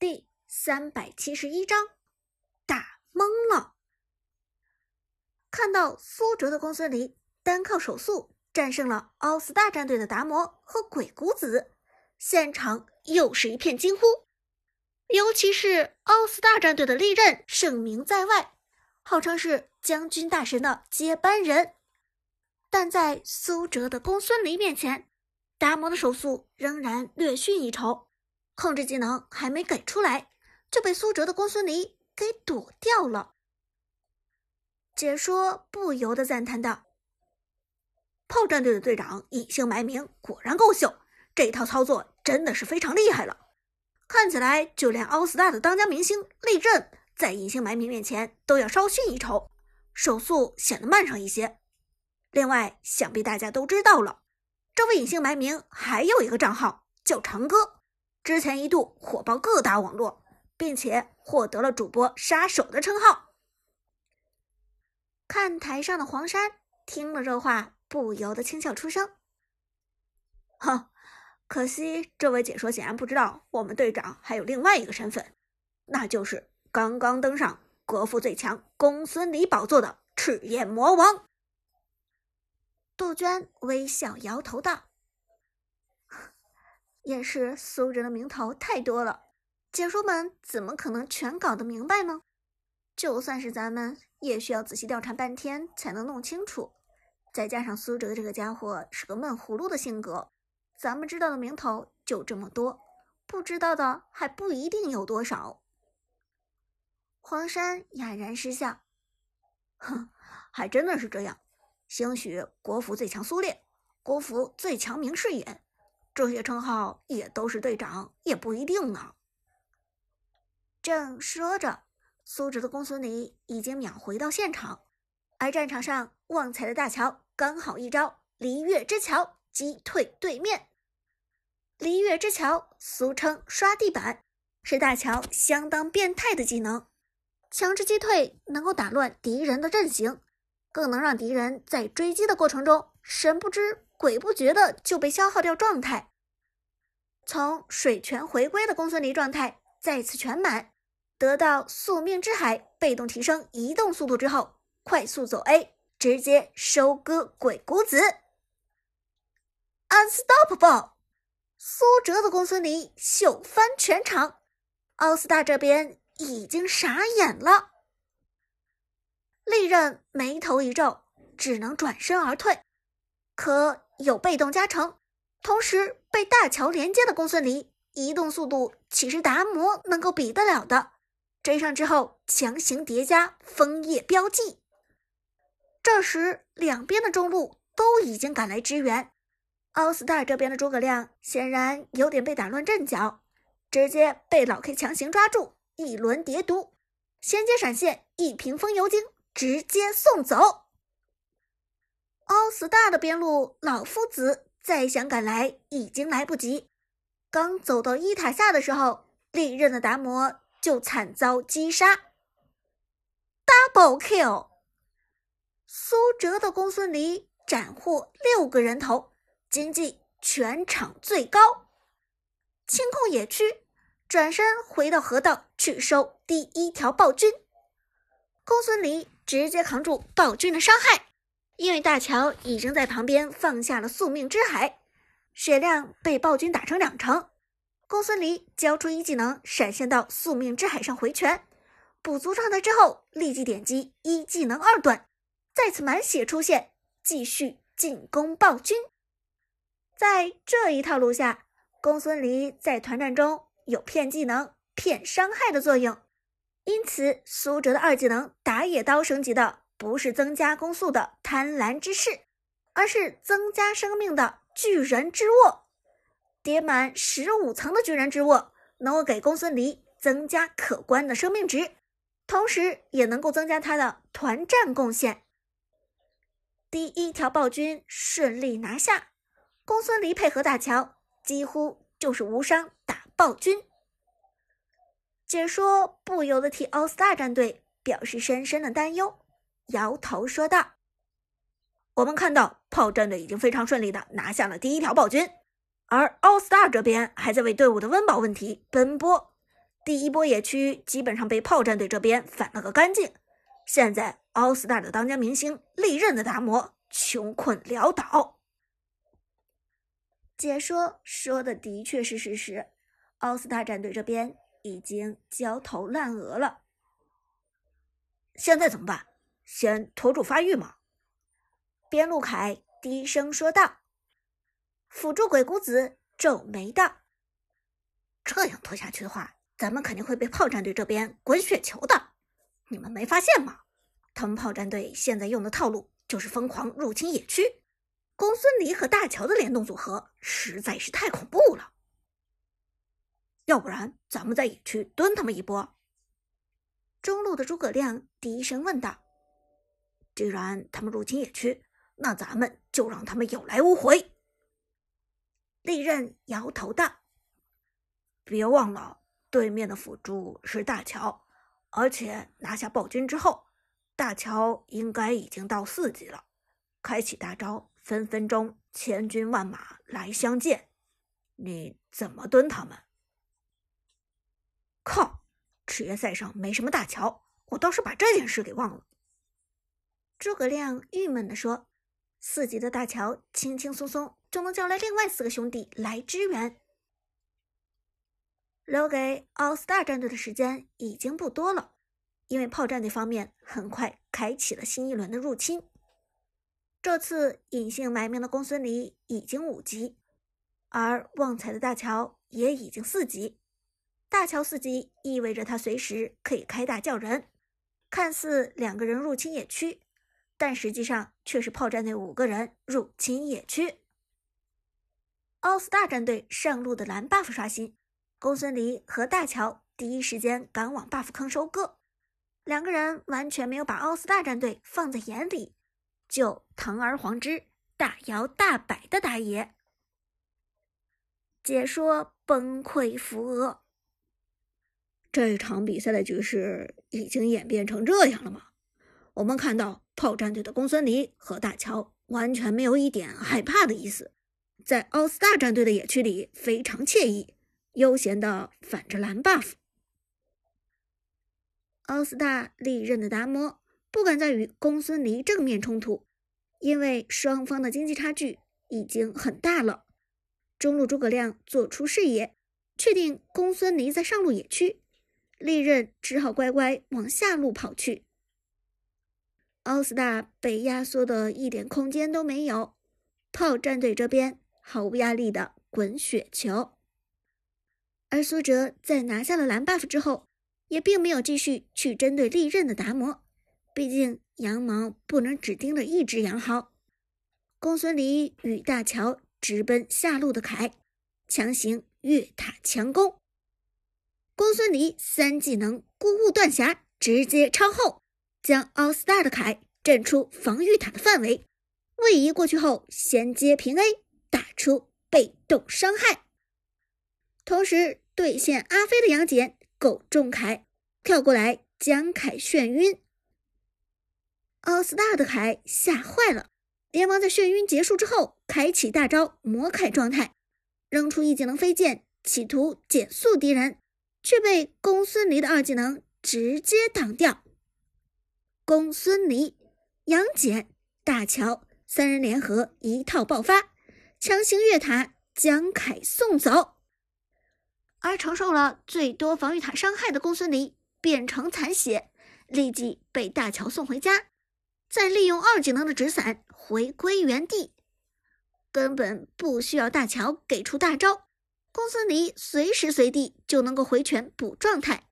第三百七十一章，打懵了。看到苏哲的公孙离单靠手速战胜了奥斯大战队的达摩和鬼谷子，现场又是一片惊呼。尤其是奥斯大战队的利刃盛名在外，号称是将军大神的接班人，但在苏哲的公孙离面前，达摩的手速仍然略逊一筹。控制技能还没给出来，就被苏哲的公孙离给躲掉了。解说不由得赞叹道：“炮战队的队长隐姓埋名果然够秀，这套操作真的是非常厉害了。看起来就连奥斯大的当家明星利刃，在隐姓埋名面前都要稍逊一筹，手速显得慢上一些。另外，想必大家都知道了，这位隐姓埋名还有一个账号叫长歌。”之前一度火爆各大网络，并且获得了主播杀手的称号。看台上的黄山听了这话，不由得轻笑出声：“哼，可惜这位解说显然不知道我们队长还有另外一个身份，那就是刚刚登上国服最强公孙离宝座的赤焰魔王。”杜鹃微笑摇头道。也是苏哲的名头太多了，解说们怎么可能全搞得明白呢？就算是咱们，也需要仔细调查半天才能弄清楚。再加上苏哲这个家伙是个闷葫芦的性格，咱们知道的名头就这么多，不知道的还不一定有多少。黄山哑然失笑，哼，还真的是这样。兴许国服最强苏烈，国服最强明世隐。这些称号也都是队长，也不一定呢。正说着，苏哲的公孙离已经秒回到现场，而战场上旺财的大乔刚好一招离月之桥击退对面。离月之桥俗称刷地板，是大乔相当变态的技能，强制击退能够打乱敌人的阵型，更能让敌人在追击的过程中神不知。鬼不觉的就被消耗掉状态，从水泉回归的公孙离状态再次全满，得到宿命之海被动提升移动速度之后，快速走 A，直接收割鬼谷子，unstoppable！苏哲的公孙离秀翻全场，奥斯大这边已经傻眼了，利刃眉头一皱，只能转身而退，可。有被动加成，同时被大乔连接的公孙离移动速度岂是达摩能够比得了的？追上之后强行叠加枫叶标记。这时两边的中路都已经赶来支援，奥斯大这边的诸葛亮显然有点被打乱阵脚，直接被老 K 强行抓住，一轮叠毒，衔接闪现一瓶风油精，直接送走。奥斯大的边路老夫子再想赶来已经来不及，刚走到一塔下的时候，利刃的达摩就惨遭击杀，double kill。苏哲的公孙离斩获六个人头，经济全场最高，清空野区，转身回到河道去收第一条暴君。公孙离直接扛住暴君的伤害。因为大乔已经在旁边放下了宿命之海，血量被暴君打成两成。公孙离交出一技能，闪现到宿命之海上回拳，补足状态之后，立即点击一技能二段，再次满血出现，继续进攻暴君。在这一套路下，公孙离在团战中有骗技能、骗伤害的作用，因此苏哲的二技能打野刀升级的。不是增加攻速的贪婪之势，而是增加生命的巨人之握。叠满十五层的巨人之握，能够给公孙离增加可观的生命值，同时也能够增加他的团战贡献。第一条暴君顺利拿下，公孙离配合大乔，几乎就是无伤打暴君。解说不由得替奥斯大战队表示深深的担忧。摇头说道：“我们看到炮战队已经非常顺利的拿下了第一条暴君，而奥斯大这边还在为队伍的温饱问题奔波。第一波野区基本上被炮战队这边反了个干净。现在奥斯大的当家明星利刃的达摩穷困潦倒。解说说的的确是事实，奥斯大战队这边已经焦头烂额了。现在怎么办？先拖住发育吗？边路凯低声说道。辅助鬼谷子皱眉道：“这样拖下去的话，咱们肯定会被炮战队这边滚雪球的。你们没发现吗？他们炮战队现在用的套路就是疯狂入侵野区。”公孙离和大乔的联动组合实在是太恐怖了，要不然咱们在野区蹲他们一波。中路的诸葛亮低声问道：“既然他们入侵野区，那咱们就让他们有来无回。”利刃摇头道：“别忘了，对面的辅助是大乔，而且拿下暴君之后，大乔应该已经到四级了，开启大招。”分分钟千军万马来相见，你怎么蹲他们？靠！职业赛上没什么大乔，我倒是把这件事给忘了。诸葛亮郁闷地说：“四级的大乔，轻轻松松就能叫来另外四个兄弟来支援。留给奥斯大战队的时间已经不多了，因为炮战队方面很快开启了新一轮的入侵。”这次隐姓埋名的公孙离已经五级，而旺财的大乔也已经四级。大乔四级意味着他随时可以开大叫人。看似两个人入侵野区，但实际上却是炮战队五个人入侵野区。奥斯大战队上路的蓝 buff 刷新，公孙离和大乔第一时间赶往 buff 坑收割，两个人完全没有把奥斯大战队放在眼里。就堂而皇之大摇大摆的打野，解说崩溃扶额。这场比赛的局势已经演变成这样了吗？我们看到炮战队的公孙离和大乔完全没有一点害怕的意思，在奥斯大战队的野区里非常惬意，悠闲的反着蓝 buff。奥斯大利刃的达摩。不敢再与公孙离正面冲突，因为双方的经济差距已经很大了。中路诸葛亮做出视野，确定公孙离在上路野区，利刃只好乖乖往下路跑去。奥斯大被压缩的一点空间都没有，炮战队这边毫无压力的滚雪球。而苏哲在拿下了蓝 buff 之后，也并没有继续去针对利刃的达摩。毕竟羊毛不能只盯着一只羊薅。公孙离与大乔直奔下路的凯，强行越塔强攻。公孙离三技能孤雾断霞，直接超后，将奥斯大的凯震出防御塔的范围。位移过去后，衔接平 A，打出被动伤害。同时对线阿飞的杨戬狗中凯，跳过来将凯眩晕。奥斯大的凯吓坏了，连忙在眩晕结束之后开启大招魔凯状态，扔出一技能飞剑，企图减速敌人，却被公孙离的二技能直接挡掉。公孙离、杨戬、大乔三人联合一套爆发，强行越塔将凯送走，而承受了最多防御塔伤害的公孙离变成残血，立即被大乔送回家。再利用二技能的纸伞回归原地，根本不需要大乔给出大招，公孙离随时随地就能够回拳补状态，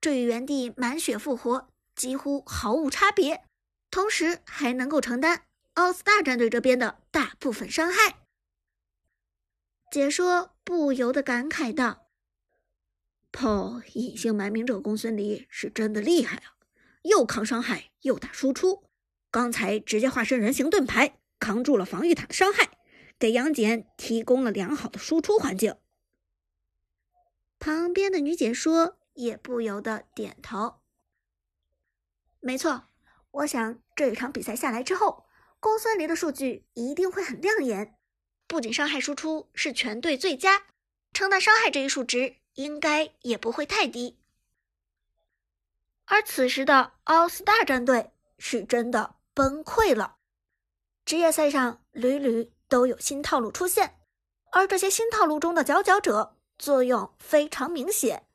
至于原地满血复活几乎毫无差别，同时还能够承担奥斯大战队这边的大部分伤害。解说不由得感慨道：“炮隐姓埋名者公孙离是真的厉害啊，又扛伤害又打输出。”刚才直接化身人形盾牌，扛住了防御塔的伤害，给杨戬提供了良好的输出环境。旁边的女解说也不由得点头。没错，我想这一场比赛下来之后，公孙离的数据一定会很亮眼。不仅伤害输出是全队最佳，承担伤害这一数值应该也不会太低。而此时的奥斯大战队是真的崩溃了，职业赛上屡屡都有新套路出现，而这些新套路中的佼佼者作用非常明显。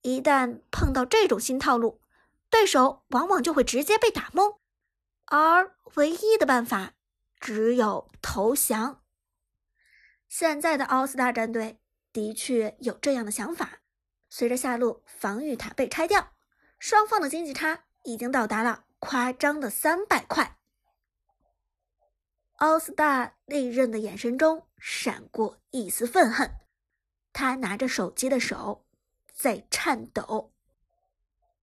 一旦碰到这种新套路，对手往往就会直接被打懵，而唯一的办法只有投降。现在的奥斯大战队的确有这样的想法，随着下路防御塔被拆掉。双方的经济差已经到达了夸张的三百块。奥斯大利刃的眼神中闪过一丝愤恨，他拿着手机的手在颤抖。